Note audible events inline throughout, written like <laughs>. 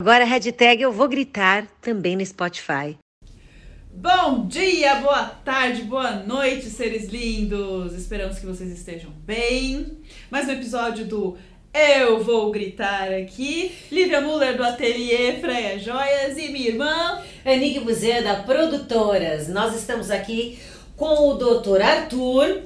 Agora a hashtag eu vou gritar também no Spotify. Bom dia, boa tarde, boa noite, seres lindos! Esperamos que vocês estejam bem. Mais um episódio do Eu Vou Gritar aqui. Lívia Muller do Ateliê Freia Joias e minha irmã Anique Buzê da Produtoras. Nós estamos aqui com o Dr. Arthur.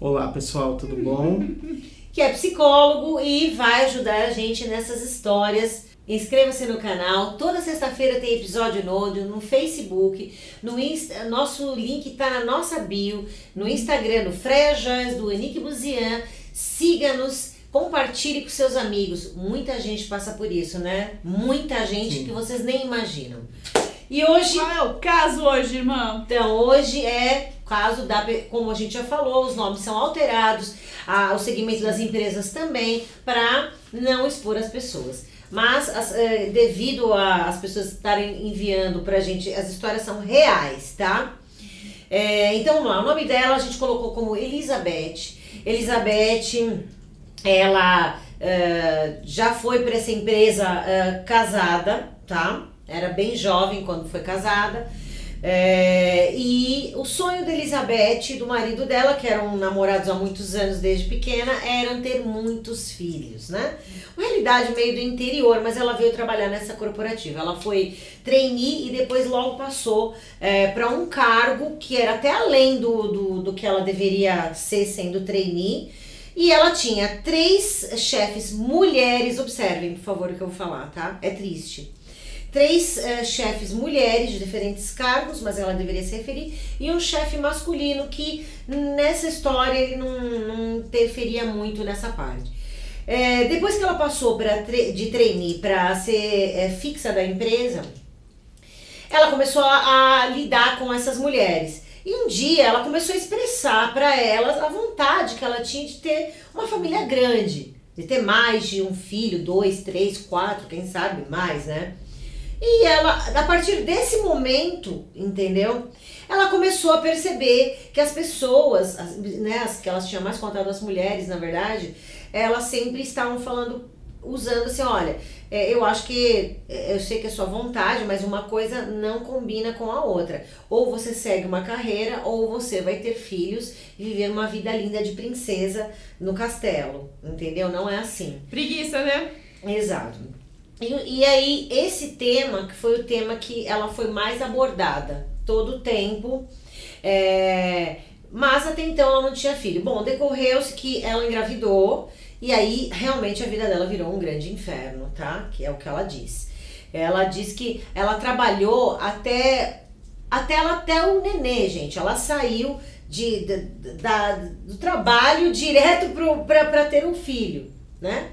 Olá pessoal, tudo bom? <laughs> que é psicólogo e vai ajudar a gente nessas histórias Inscreva-se no canal. Toda sexta-feira tem episódio novo no Facebook. No Insta, nosso link está na nossa bio. No Instagram, no Freia Joias, do Enique Buzian. Siga-nos. Compartilhe com seus amigos. Muita gente passa por isso, né? Muita gente Sim. que vocês nem imaginam. E hoje. Qual é o caso hoje, irmão? Então, hoje é caso da. Como a gente já falou, os nomes são alterados, a, o segmento das empresas também, para não expor as pessoas. Mas as, é, devido às pessoas estarem enviando pra gente, as histórias são reais, tá? É, então vamos lá, o nome dela a gente colocou como Elizabeth. Elizabeth, ela é, já foi para essa empresa é, casada, tá? Era bem jovem quando foi casada. É, e o sonho da Elizabeth e do marido dela, que eram namorados há muitos anos desde pequena, eram ter muitos filhos, né? Uma realidade meio do interior, mas ela veio trabalhar nessa corporativa. Ela foi trainee e depois logo passou é, para um cargo que era até além do, do, do que ela deveria ser sendo trainee. E ela tinha três chefes mulheres, observem por favor o que eu vou falar, tá? É triste três uh, chefes mulheres de diferentes cargos, mas ela deveria se referir, e um chefe masculino que nessa história ele não, não interferia muito nessa parte. É, depois que ela passou pra, de trainee para ser é, fixa da empresa, ela começou a, a, lidar com essas mulheres. E um dia ela começou a expressar para elas a vontade que ela tinha de ter uma família grande, de ter mais de um filho, dois, três, quatro, quem sabe mais, né? E ela, a partir desse momento, entendeu? Ela começou a perceber que as pessoas, as, né, as que elas tinham mais contato, as mulheres, na verdade, elas sempre estavam falando, usando assim, olha, é, eu acho que, é, eu sei que é sua vontade, mas uma coisa não combina com a outra. Ou você segue uma carreira, ou você vai ter filhos e viver uma vida linda de princesa no castelo, entendeu? Não é assim. Preguiça, né? Exato. E, e aí, esse tema, que foi o tema que ela foi mais abordada todo o tempo, é, mas até então ela não tinha filho. Bom, decorreu-se que ela engravidou e aí realmente a vida dela virou um grande inferno, tá? Que é o que ela diz. Ela diz que ela trabalhou até até ela até o nenê, gente. Ela saiu de, de da, do trabalho direto para ter um filho, né?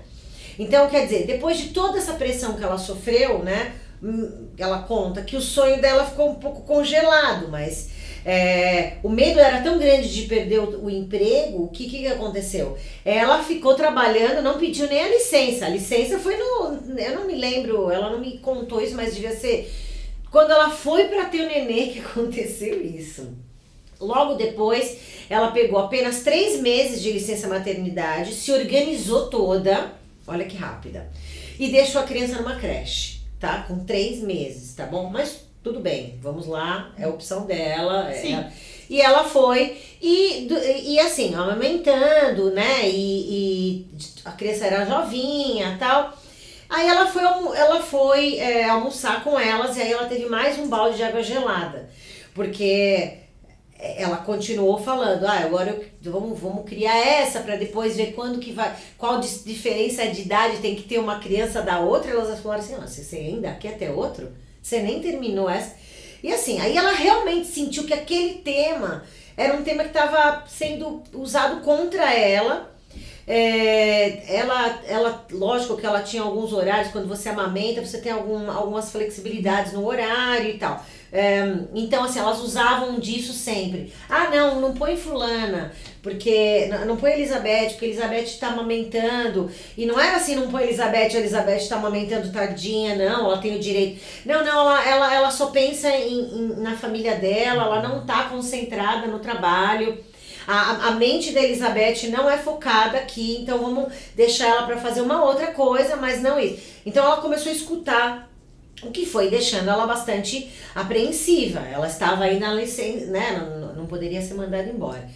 Então, quer dizer, depois de toda essa pressão que ela sofreu, né? Hum, ela conta que o sonho dela ficou um pouco congelado, mas é, o medo era tão grande de perder o, o emprego, o que, que aconteceu? Ela ficou trabalhando, não pediu nem a licença. A licença foi no. Eu não me lembro, ela não me contou isso, mas devia ser. Quando ela foi para ter o nenê que <laughs> aconteceu isso. Logo depois, ela pegou apenas três meses de licença maternidade, se organizou toda Olha que rápida. E deixou a criança numa creche, tá? Com três meses, tá bom? Mas tudo bem, vamos lá, é a opção dela. É Sim. É, e ela foi, e, e assim, amamentando, né? E, e a criança era jovinha tal. Aí ela foi, ela foi é, almoçar com elas e aí ela teve mais um balde de água gelada. Porque ela continuou falando, ah, agora eu, vamos, vamos criar essa para depois ver quando que vai, qual diferença de idade tem que ter uma criança da outra. Elas falaram assim, ah, você ainda quer ter outro? Você nem terminou essa. E assim, aí ela realmente sentiu que aquele tema era um tema que estava sendo usado contra ela. É, ela, ela, lógico que ela tinha alguns horários, quando você amamenta, você tem algum, algumas flexibilidades no horário e tal. Então, assim, elas usavam disso sempre. Ah, não, não põe fulana, porque. Não, põe Elizabeth, porque Elizabeth está amamentando. E não era assim, não põe Elizabeth, Elizabeth está amamentando tardinha, não, ela tem o direito. Não, não, ela, ela, ela só pensa em, em na família dela, ela não está concentrada no trabalho. A, a mente da Elizabeth não é focada aqui, então vamos deixar ela para fazer uma outra coisa, mas não isso. Então ela começou a escutar O que foi deixando ela bastante apreensiva. Ela estava aí na licença, né? Não, não poderia ser mandada embora.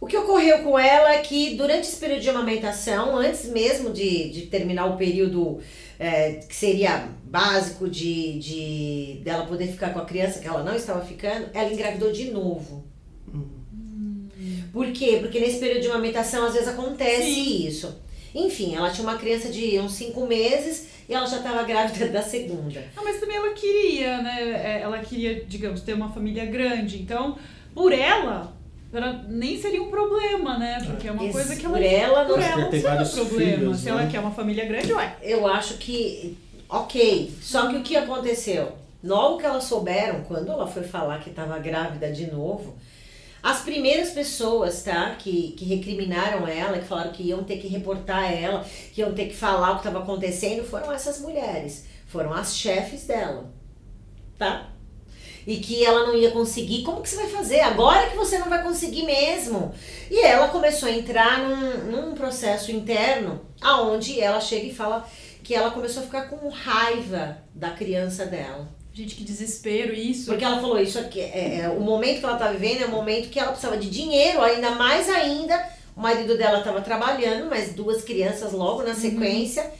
O que ocorreu com ela é que durante esse período de amamentação, antes mesmo de, de terminar o período é, que seria básico de, de dela poder ficar com a criança que ela não estava ficando, ela engravidou de novo. Hum. Por quê? Porque nesse período de amamentação às vezes acontece Sim. isso. Enfim, ela tinha uma criança de uns cinco meses ela já estava grávida da segunda. Ah, mas também ela queria, né? É, ela queria, digamos, ter uma família grande. Então, por ela, ela nem seria um problema, né? Porque é uma Isso, coisa que ela. Por ela, por ela não seria um problema. Filhos, Se né? ela quer uma família grande, ué. Eu acho que. Ok. Só que o que aconteceu? Logo que elas souberam, quando ela foi falar que estava grávida de novo, as primeiras pessoas, tá, que, que recriminaram ela, que falaram que iam ter que reportar ela, que iam ter que falar o que estava acontecendo, foram essas mulheres. Foram as chefes dela, tá? e que ela não ia conseguir, como que você vai fazer? Agora que você não vai conseguir mesmo. E ela começou a entrar num, num processo interno aonde ela chega e fala que ela começou a ficar com raiva da criança dela. Gente, que desespero isso. Porque ela falou isso aqui, é, é, o momento que ela tá vivendo é o momento que ela precisava de dinheiro, ainda mais ainda. O marido dela estava trabalhando, mas duas crianças logo na uhum. sequência. Uhum.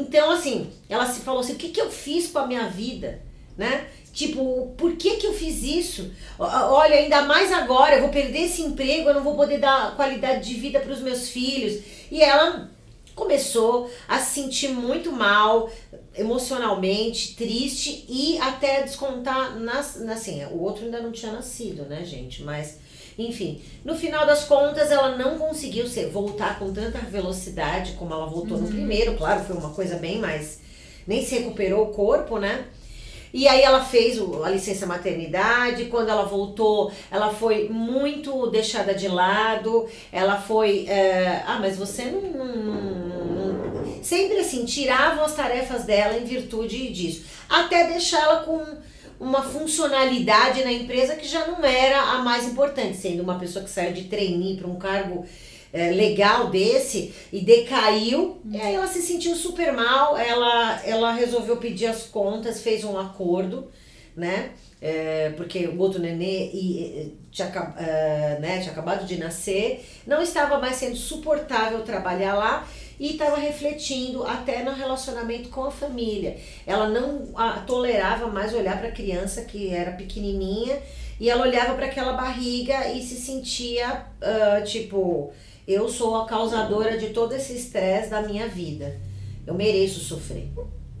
Então, assim, ela se falou assim: o que, que eu fiz com a minha vida? Né? Tipo, por que que eu fiz isso? Olha, ainda mais agora, eu vou perder esse emprego, eu não vou poder dar qualidade de vida para os meus filhos. E ela começou a se sentir muito mal, emocionalmente, triste e até descontar nas, assim, o outro ainda não tinha nascido, né, gente? Mas enfim, no final das contas ela não conseguiu ser, voltar com tanta velocidade como ela voltou uhum. no primeiro, claro, foi uma coisa bem mais nem se recuperou o corpo, né? E aí ela fez a licença maternidade, quando ela voltou, ela foi muito deixada de lado, ela foi. É, ah, mas você não, não, não, Sempre assim, tiravam as tarefas dela em virtude disso. Até deixá-la com uma funcionalidade na empresa que já não era a mais importante, sendo uma pessoa que saiu de trainee para um cargo é, legal desse e decaiu. E aí ela se sentiu super mal, ela, ela resolveu pedir as contas, fez um acordo, né? É, porque o outro nenê e, tinha, uh, né, tinha acabado de nascer, não estava mais sendo suportável trabalhar lá e estava refletindo até no relacionamento com a família. Ela não a, tolerava mais olhar para a criança que era pequenininha e ela olhava para aquela barriga e se sentia uh, tipo eu sou a causadora de todo esse estresse da minha vida. Eu mereço sofrer,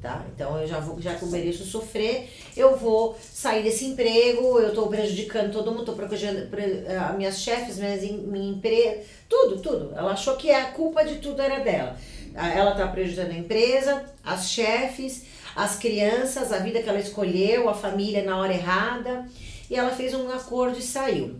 tá? Então eu já vou, já que eu mereço sofrer, eu vou sair desse emprego, eu estou prejudicando todo mundo, estou prejudicando as minhas chefes, minhas, minha empresa, tudo, tudo. Ela achou que a culpa de tudo era dela. Ela está prejudicando a empresa, as chefes, as crianças, a vida que ela escolheu, a família na hora errada. E ela fez um acordo e saiu.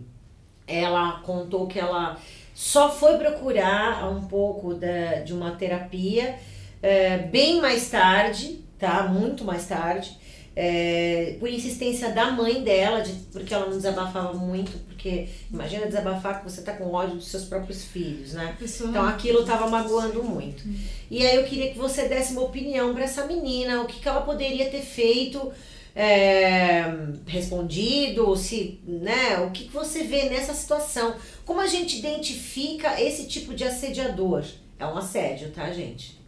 Ela contou que ela só foi procurar um pouco da, de uma terapia é, bem mais tarde, tá? Muito mais tarde. É, por insistência da mãe dela, de, porque ela não desabafava muito, porque imagina desabafar que você tá com ódio dos seus próprios filhos, né? Então aquilo tava magoando muito. E aí eu queria que você desse uma opinião para essa menina, o que, que ela poderia ter feito é, respondido, se, né, o que, que você vê nessa situação? Como a gente identifica esse tipo de assediador? É um assédio, tá, gente?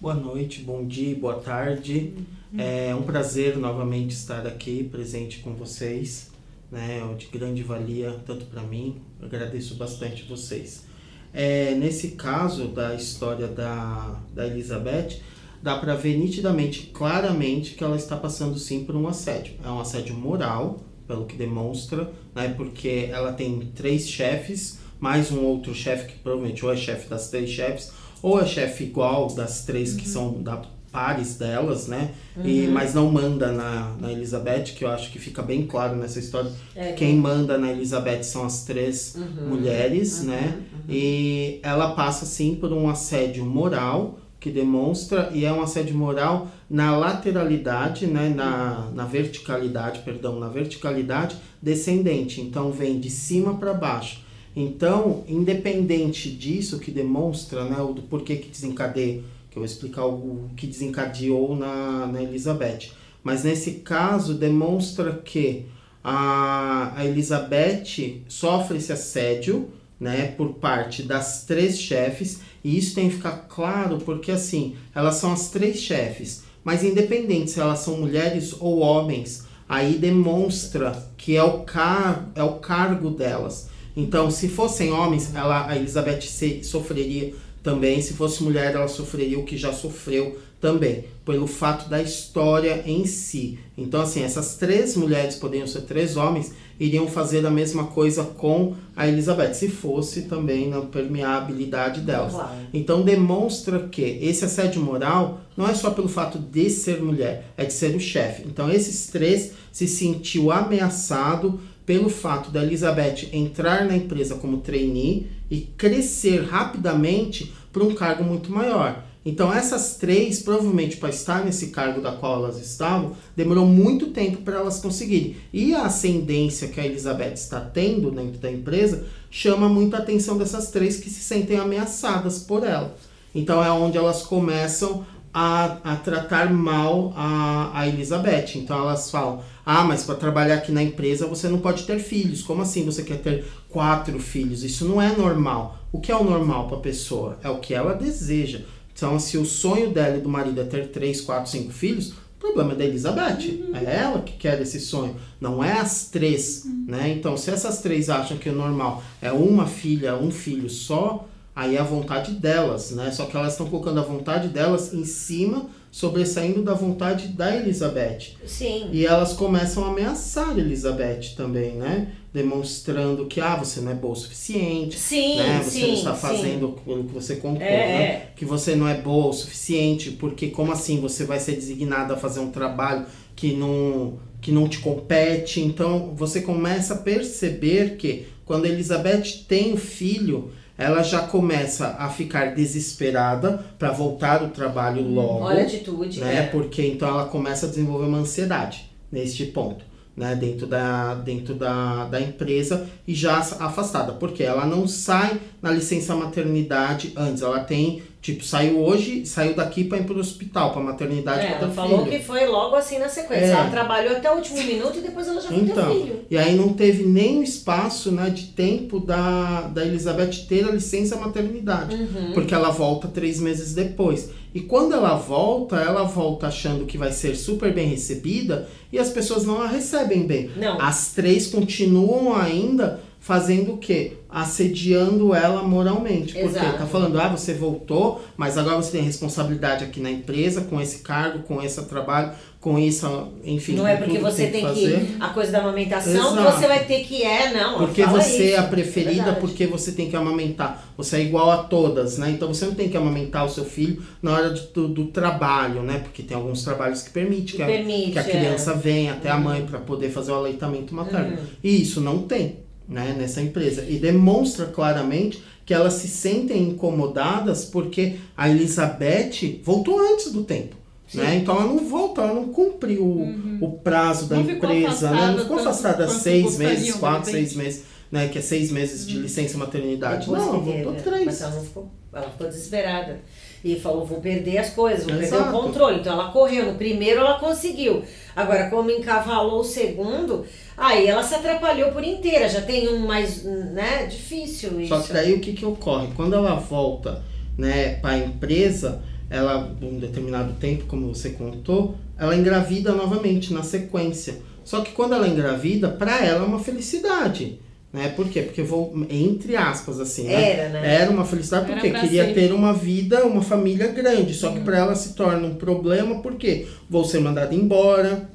Boa noite, bom dia, boa tarde. Uhum. É um prazer novamente estar aqui presente com vocês, né? É de grande valia tanto para mim. Eu agradeço bastante vocês. É, nesse caso da história da, da Elizabeth, dá para ver nitidamente, claramente, que ela está passando sim por um assédio. É um assédio moral, pelo que demonstra, né? Porque ela tem três chefes, mais um outro chefe que provavelmente ou é chefe das três chefes, ou é chefe igual das três uhum. que são da pares delas, né? Uhum. E, mas não manda na, na Elizabeth, que eu acho que fica bem claro nessa história. É, Quem manda na Elizabeth são as três uhum. mulheres, né? Uhum. E ela passa, sim, por um assédio moral, que demonstra e é um assédio moral na lateralidade, né, na, na verticalidade, perdão, na verticalidade descendente. Então vem de cima para baixo. Então, independente disso que demonstra, né, o do porquê que desencadeia que eu vou explicar o, que desencadeou na, na Elizabeth. Mas nesse caso demonstra que a, a Elizabeth sofre esse assédio né, por parte das três chefes, e isso tem que ficar claro porque assim, elas são as três chefes, mas independente se elas são mulheres ou homens, aí demonstra que é o, car é o cargo delas. Então, se fossem homens, ela, a Elizabeth se, sofreria também, se fosse mulher, ela sofreria o que já sofreu também, pelo fato da história em si. Então, assim, essas três mulheres poderiam ser três homens, iriam fazer a mesma coisa com a Elizabeth, se fosse também na permeabilidade delas. Claro. Então, demonstra que esse assédio moral não é só pelo fato de ser mulher, é de ser o chefe. Então, esses três se sentiu ameaçado pelo fato da Elizabeth entrar na empresa como trainee e crescer rapidamente para um cargo muito maior. Então essas três, provavelmente para estar nesse cargo da qual elas estavam, demorou muito tempo para elas conseguirem. E a ascendência que a Elizabeth está tendo dentro da empresa chama muito a atenção dessas três que se sentem ameaçadas por ela. Então é onde elas começam a, a tratar mal a, a Elizabeth. Então elas falam: ah, mas para trabalhar aqui na empresa você não pode ter filhos. Como assim você quer ter quatro filhos? Isso não é normal. O que é o normal para a pessoa? É o que ela deseja. Então, se o sonho dela e do marido é ter três, quatro, cinco filhos, o problema é da Elizabeth. Uhum. É ela que quer esse sonho, não é as três, uhum. né? Então, se essas três acham que o normal é uma filha, um filho só, aí é a vontade delas, né? Só que elas estão colocando a vontade delas em cima, sobressaindo da vontade da Elizabeth. Sim. E elas começam a ameaçar Elizabeth também, né? demonstrando que ah, você não é boa o suficiente, sim, né? Você sim, não está fazendo sim. o que você contou, é, né? é. Que você não é boa o suficiente, porque como assim você vai ser designada a fazer um trabalho que não que não te compete? Então você começa a perceber que quando Elizabeth tem o filho, ela já começa a ficar desesperada para voltar ao trabalho hum, logo. Olha a atitude, né? É. Porque então ela começa a desenvolver uma ansiedade neste ponto né, dentro, da, dentro da, da empresa e já afastada, porque ela não sai na licença maternidade antes, ela tem Tipo, saiu hoje, saiu daqui para ir pro hospital, pra maternidade é, pra ela falou filho. que foi logo assim na sequência. É. Ela trabalhou até o último minuto e depois ela já foi então, ter filho. E aí não teve nem espaço né, de tempo da, da Elizabeth ter a licença maternidade. Uhum. Porque ela volta três meses depois. E quando ela volta, ela volta achando que vai ser super bem recebida e as pessoas não a recebem bem. Não. As três continuam ainda fazendo o quê? Assediando ela moralmente. Porque Exato. tá falando, ah, você voltou, mas agora você tem responsabilidade aqui na empresa, com esse cargo, com esse trabalho, com isso, enfim. Não é porque você tem, que, que a coisa da amamentação Exato. você vai ter que é, não. Porque você isso, é a preferida, porque você tem que amamentar. Você é igual a todas, né? Então você não tem que amamentar o seu filho na hora do, do trabalho, né? Porque tem alguns trabalhos que permite que, permite, a, que a é. criança venha até a mãe para poder fazer o aleitamento materno. Uhum. E isso não tem né, nessa empresa. E demonstra claramente que elas se sentem incomodadas porque a Elizabeth voltou antes do tempo. Né? Então ela não volta, ela não cumpre o, uhum. o prazo da não empresa, né? não ficou afastada seis meses, quatro, seis meses, né? Que é seis meses de uhum. licença maternidade. Depois não, ela voltou né? três. Mas ela não ficou, ela ficou desesperada. E falou, vou perder as coisas, vou Exato. perder o controle. Então ela correu. No primeiro ela conseguiu. Agora, como encavalou o segundo, Aí ela se atrapalhou por inteira, já tem um mais, né, difícil isso. Só que daí o que que ocorre? Quando ela volta, né, para a empresa, ela, um determinado tempo, como você contou, ela engravida novamente na sequência. Só que quando ela engravida, para ela é uma felicidade. Né? Por quê? Porque vou, entre aspas, assim, né? Era, né? Era uma felicidade porque queria ser. ter uma vida, uma família grande. Só que para ela se torna um problema porque vou ser mandada embora,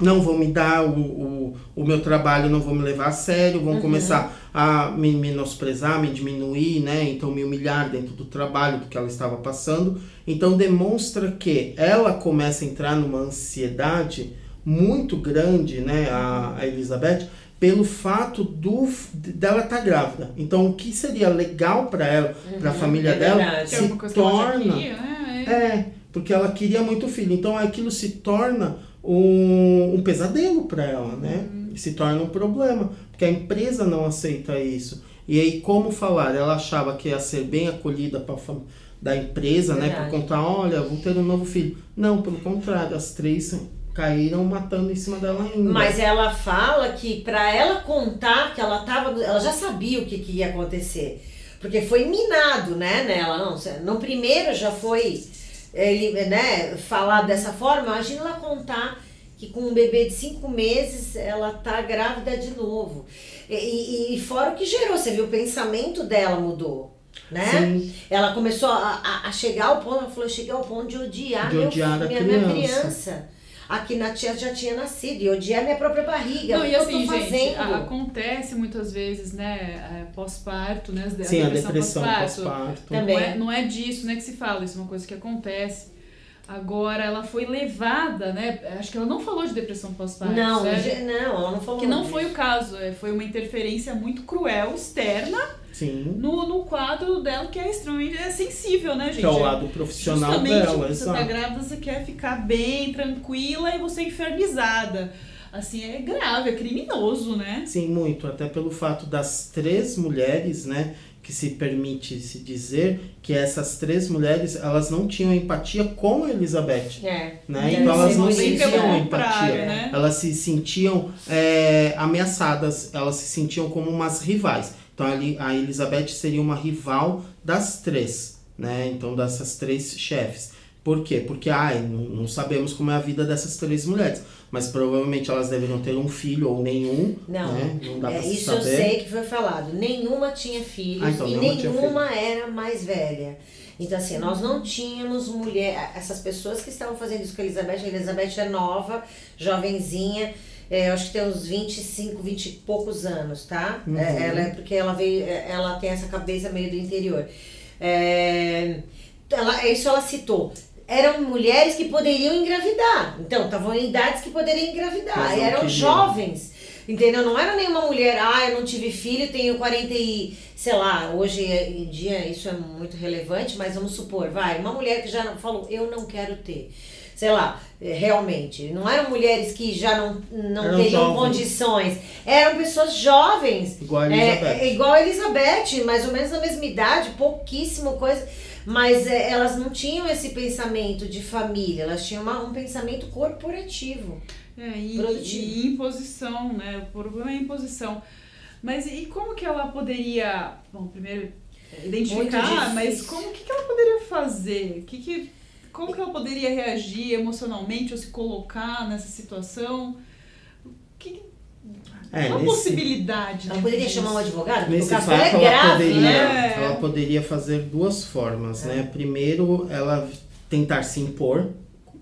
não vão me dar o, o, o, meu trabalho, não vão me levar a sério, vão uhum. começar a me menosprezar, me diminuir, né? Então me humilhar dentro do trabalho do que ela estava passando. Então demonstra que ela começa a entrar numa ansiedade muito grande, né, a, a Elizabeth, pelo fato do dela estar tá grávida. Então o que seria legal para ela, uhum. para a família é dela, se é torna queria, né? é. é, porque ela queria muito filho. Então aquilo se torna um, um pesadelo para ela, né? Uhum. Se torna um problema, porque a empresa não aceita isso. E aí, como falar? Ela achava que ia ser bem acolhida pra, da empresa, né, Verdade. por contar, olha, vou ter um novo filho. Não, pelo contrário, as três caíram matando em cima dela ainda. Mas ela fala que pra ela contar que ela tava. Ela já sabia o que, que ia acontecer. Porque foi minado, né, nela. Não, no primeiro já foi ele, né, falar dessa forma. Imagina ela contar que com um bebê de cinco meses ela tá grávida de novo. E, e- fora o que gerou, você viu, o pensamento dela mudou. Né? Sim. Ela começou a, a- a chegar ao ponto, ela falou, cheguei ao ponto de odiar, De meu odiar filho, a minha, minha criança. Aqui na tia já tinha nascido, e odiar minha própria barriga. Não, o e assim, eu tô gente, a- acontece muitas vezes, né, é, pós-parto, né, a Sim, a depressão pós-parto. pós-parto. Também. Não é, não é disso, né, que se fala, isso é uma coisa que acontece. Agora, ela foi levada, né, acho que ela não falou de depressão pós-parto, Não, certo? não, ela não falou. Que não disso. foi o caso, é, foi uma interferência muito cruel, externa, Sim. no, no quadro dela, que é extremamente é sensível, né, gente? Que é o lado profissional Justamente, dela, você tá exato. grávida, você quer ficar bem, tranquila, e você é infernizada. Assim, é grave, é criminoso, né? Sim, muito. Até pelo fato das três mulheres, né? Que se permite se dizer que essas três mulheres, elas não tinham empatia com Elizabeth. É. Né? Então elas não sentiam empatia. né? Elas se sentiam é, ameaçadas, elas se sentiam como umas rivais. Então ali a Elizabeth seria uma rival das três, né? Então dessas três chefes. Por quê? Porque ai, não, sabemos como é a vida dessas três mulheres. Mas provavelmente elas deveriam ter um filho ou nenhum. Não, né? não dá É, pra isso eu saber. sei que foi falado. Nenhuma tinha filhos Ah, então e nenhuma nenhuma era mais velha. Então, assim, nós não tínhamos mulher. Essas pessoas que estavam fazendo isso com a Elizabeth, a Elizabeth é nova, jovenzinha. é, eu acho que tem uns 25, 20 e poucos anos, tá? Uhum. É, ela é porque ela veio, é, ela tem essa cabeça meio do interior. É, ela, isso ela citou. Eram mulheres que poderiam engravidar. Então, estavam em idades que poderiam engravidar. E não eram jovens. Entendeu? Não era nenhuma mulher, ah, eu não tive filho, tenho 40 e, sei lá, hoje em dia isso é muito relevante, mas vamos supor, vai, uma mulher que já falou, eu não quero ter. Sei lá, eh, realmente, não eram mulheres que já não, não Eram teriam jovens. condições, eram pessoas jovens. Igual a É, Elizabeth. é igual a Elizabeth, mais ou menos da mesma idade, pouquíssimo coisa. Mas é, elas não tinham esse pensamento de família, elas tinham uma- um pensamento corporativo. É, e, Produtivo. e imposição, né? O problema é a imposição. Mas e como que ela poderia, bom, primeiro identificar, mas como que, que ela poderia fazer? Que que, como que ela poderia reagir emocionalmente ou se colocar nessa situação? Que, É, uma nesse- possibilidade. Ela né, poderia disso? chamar um advogado? Porque Nesse caso fato, é ela grave, poderia, né? É. ela poderia fazer duas formas, né? Primeiro, ela tentar se impor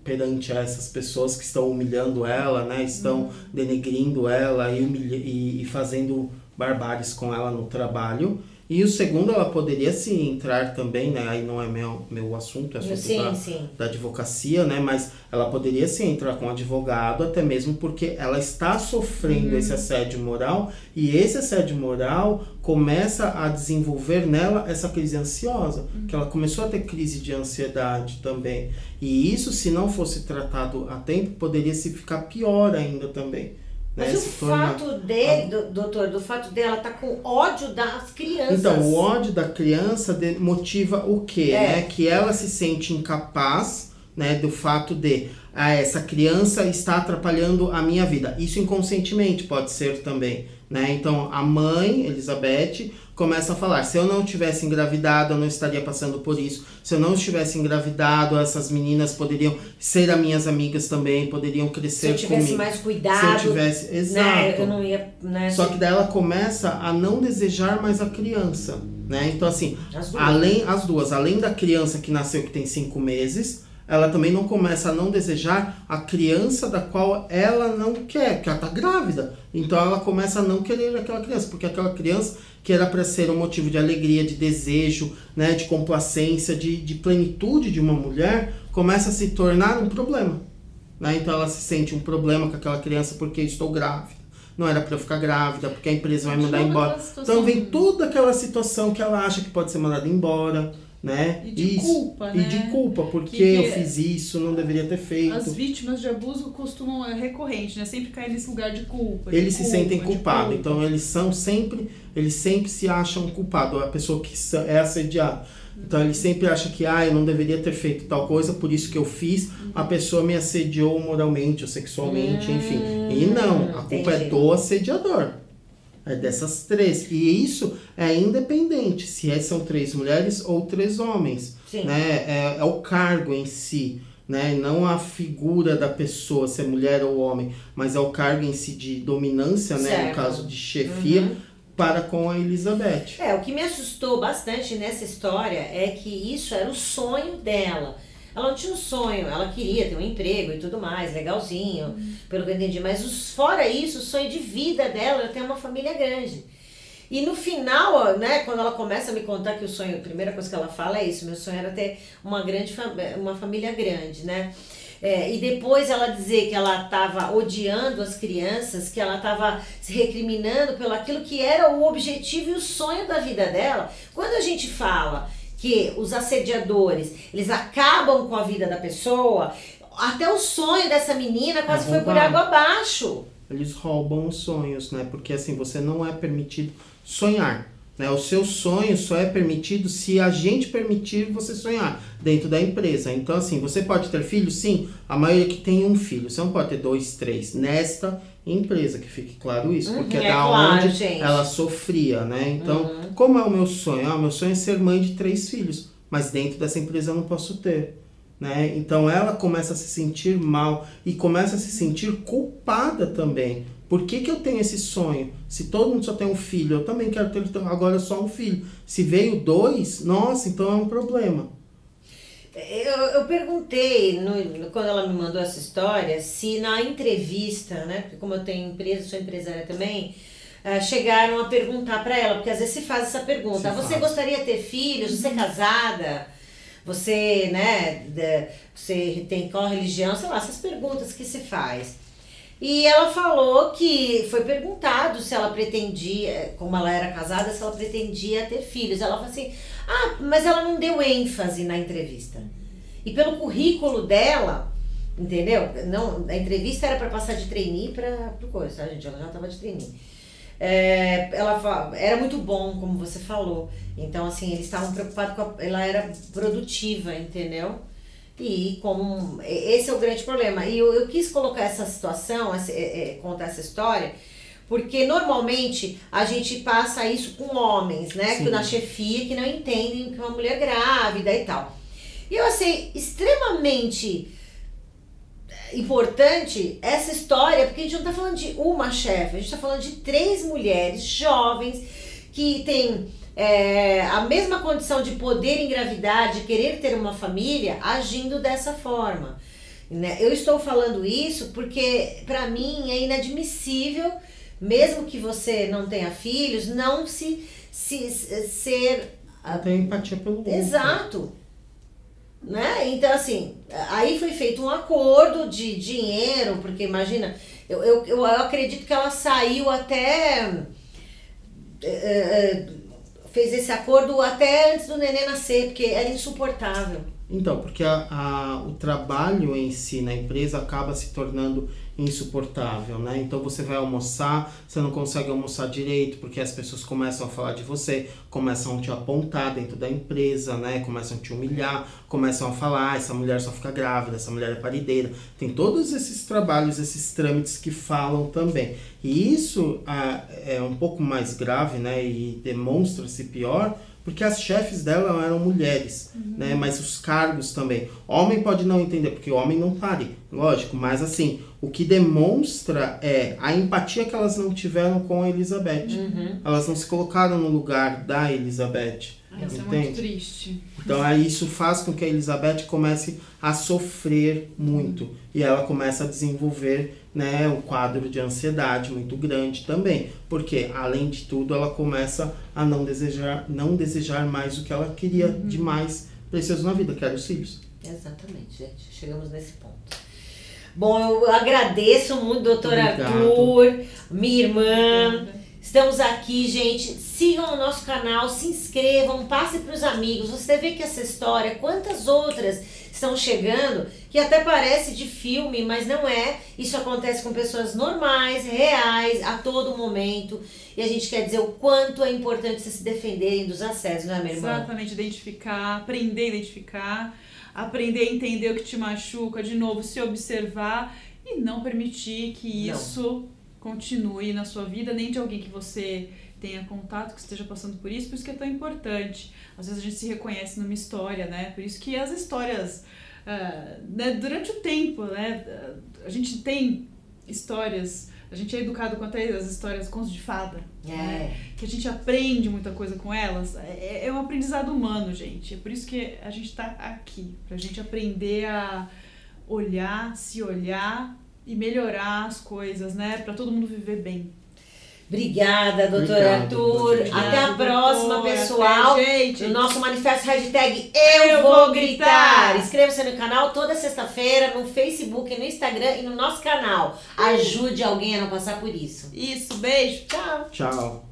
perante essas pessoas que estão humilhando ela, né? Estão denegrindo ela e, humilha- e, e fazendo barbáries com ela no trabalho. E o segundo, ela poderia sim entrar também, né? Aí não é meu, meu assunto, é assunto Sim, da, sim. da advocacia, né? Mas ela poderia sim entrar com um advogado, até mesmo porque ela está sofrendo esse assédio moral e esse assédio moral começa a desenvolver nela essa crise ansiosa, que ela começou a ter crise de ansiedade também. E isso, se não fosse tratado a tempo, poderia se ficar pior ainda também. Né? Mas o fato dele, do- doutor, do fato dela tá com ódio das crianças. Então, o ódio da criança motiva o quê? É. Né? Que ela se sente incapaz né, do fato de ah, essa criança está atrapalhando a minha vida. Isso inconscientemente pode ser também. Né? Então, a mãe, Elizabeth, começa a falar: se eu não tivesse engravidado, eu não estaria passando por isso. Se eu não estivesse engravidado, essas meninas poderiam ser as minhas amigas também, poderiam Se crescer eu tivesse comigo. mais Se eu cuidado, tivesse. né? Exato. Eu não ia. Né, Só que daí ela começa a não desejar mais a criança, né? Então assim, as além as duas, além da criança que nasceu que tem cinco meses, ela também não começa a não desejar a criança da qual ela não quer, que ela tá grávida. Então ela começa a não querer aquela criança, porque aquela criança que era para ser um motivo de alegria, de desejo, né, de complacência, de, de plenitude de uma mulher, começa a se tornar um problema. Né? Então ela se sente um problema com aquela criança porque estou grávida. Não era para eu ficar grávida, porque a empresa vai mandar embora. Então vem toda aquela situação que ela acha que pode ser mandada embora, né? E de Isso. culpa, E né? de culpa, porque Que- que- eu fiz isso, não deveria ter feito. As vítimas de abuso costumam, é recorrente, né? Sempre cair nesse lugar de culpa. de Eles se culpa, sentem de culpados, culpa. então eles são sempre, eles sempre se acham culpados, a pessoa que é assediada. Então ele sempre acha que, ah, eu não deveria ter feito tal coisa, por isso que eu fiz, a pessoa me assediou moralmente ou sexualmente, enfim. E não, a culpa é entendi. do assediador. É dessas três. E isso é independente se é- são três mulheres ou três homens. Sim. Né? É, é o cargo em si. Né? Não a figura da pessoa, se é mulher ou homem, mas é o cargo em si de dominância, né? no caso de chefia, Uhum. para com a Elizabeth. É, o que me assustou bastante nessa história é que isso era o sonho dela. Ela não tinha um sonho, ela queria ter um emprego e tudo mais, legalzinho, pelo que eu entendi. Mas os, fora isso, o sonho de vida dela era ter uma família grande. E no final, né, quando ela começa a me contar que o sonho, a primeira coisa que ela fala é isso, meu sonho era ter uma grande uma família grande, né? É, e depois ela dizer que ela estava odiando as crianças, que ela estava se recriminando pelo aquilo que era o objetivo e o sonho da vida dela. Quando a gente fala que os assediadores, eles acabam com a vida da pessoa, até o sonho dessa menina quase foi por água abaixo. Eles roubam os sonhos, né? Porque assim, você não é permitido sonhar. Né? O seu sonho só é permitido se a gente permitir você sonhar dentro da empresa. Então, assim, você pode ter filho? Sim, a maioria que tem um filho. Você não pode ter dois, três. Nesta empresa, que fique claro isso. Uhum, porque é, é da claro, onde gente. ela sofria, né? Então, Uhum. como é o meu sonho? Ah, meu sonho é ser mãe de três filhos. Mas dentro dessa empresa eu não posso ter. Né? Então ela começa a se sentir mal e começa a se sentir culpada também. Por que, que eu tenho esse sonho? Se todo mundo só tem um filho, eu também quero ter agora só um filho. Se veio dois, nossa, então é um problema. Eu, eu perguntei, no, quando ela me mandou essa história, se na entrevista, né? Porque como eu tenho empresa, sou empresária também, ah, chegaram a perguntar pra ela, porque às vezes se faz essa pergunta: Se você faz. gostaria de ter filhos? Você é casada? Você, né? de- você tem qual religião? Sei lá, essas perguntas que se faz. E ela falou que foi perguntado se ela pretendia, como ela era casada, se ela pretendia ter filhos. Ela falou assim: ah, mas ela não deu ênfase na entrevista. E pelo currículo dela, entendeu? Não, a entrevista era para passar de trainee para coisa, tá, gente? Ela já tava de trainee. É, ela era muito bom, como você falou. Então, assim, eles estavam preocupados com a, ela era produtiva, entendeu? E como esse é o grande problema. E eu, eu quis colocar essa situação, essa- é, é, contar essa história, porque normalmente a gente passa isso com homens, né? Sim. Que na chefia que não entendem que uma mulher grávida e tal. E eu achei extremamente importante essa história, porque a gente não tá falando de uma chefe, a gente tá falando de três mulheres jovens que têm é, a mesma condição de poder engravidar, de querer ter uma família, agindo dessa forma. Né? Eu estou falando isso porque, para mim, é inadmissível, mesmo que você não tenha filhos, não se, se ser Ela tem empatia pelo outro. Exato. Né? Então, assim, aí foi feito um acordo de dinheiro, porque imagina, eu, eu, eu acredito que ela saiu até. é, é, fez esse acordo até antes do neném nascer, porque era insuportável. Então, porque a, a- o trabalho em si na empresa acaba se tornando insuportável, né? Então você vai almoçar, você não consegue almoçar direito, porque as pessoas começam a falar de você, começam a te apontar dentro da empresa, né? Começam a te humilhar, começam a falar, "Ah, essa mulher só fica grávida, essa mulher é parideira. Tem todos esses trabalhos, esses trâmites que falam também. E isso ah, é um pouco mais grave, né? E demonstra-se pior porque as chefes dela eram mulheres, né? Mas os cargos também. Homem pode não entender, porque o homem não pare, lógico, mas assim, o que demonstra é a empatia que elas não tiveram com a Elizabeth. Elas não se colocaram no lugar da Elizabeth. Ai, Isso é entende? muito triste. Então aí isso faz com que a Elizabeth comece a sofrer muito e ela começa a desenvolver né, um quadro de ansiedade muito grande também, porque além de tudo ela começa a não desejar, não desejar mais o que ela queria de mais precioso na vida, que era os filhos. Exatamente, gente. Chegamos nesse ponto. Bom, eu agradeço muito, doutor Obrigado. Arthur, minha irmã. Estamos aqui, gente. Sigam o nosso canal, se inscrevam, passe para os amigos. Você vê que essa história, quantas outras estão chegando, que até parece de filme, mas não é. Isso acontece com pessoas normais, reais, a todo momento. E a gente quer dizer o quanto é importante vocês se defenderem dos acessos, não é, minha irmã? Exatamente, identificar, aprender a identificar, aprender a entender o que te machuca, de novo, se observar e não permitir que Não. isso continue na sua vida, nem de alguém que você tenha contato, que esteja passando por isso, por isso que é tão importante. Às vezes a gente se reconhece numa história, né? Por isso que as histórias, ah, né, durante o tempo, né? A gente tem histórias, a gente é educado com até as histórias contos de fada, né? É. que a gente aprende muita coisa com elas, é, é um aprendizado humano, gente. É por isso que a gente tá aqui, pra gente aprender a olhar, se olhar e melhorar as coisas, né? Pra todo mundo viver bem. Obrigada, doutor Obrigado, Arthur. doutor. Até a próxima, doutor. pessoal. Até, gente. No nosso manifesto hashtag Eu, Eu Vou Vou Gritar. Gritar. Inscreva-se no canal toda sexta-feira, no Facebook, no Instagram e no nosso canal. Ajude alguém a não passar por isso. Isso, beijo. Tchau. Tchau.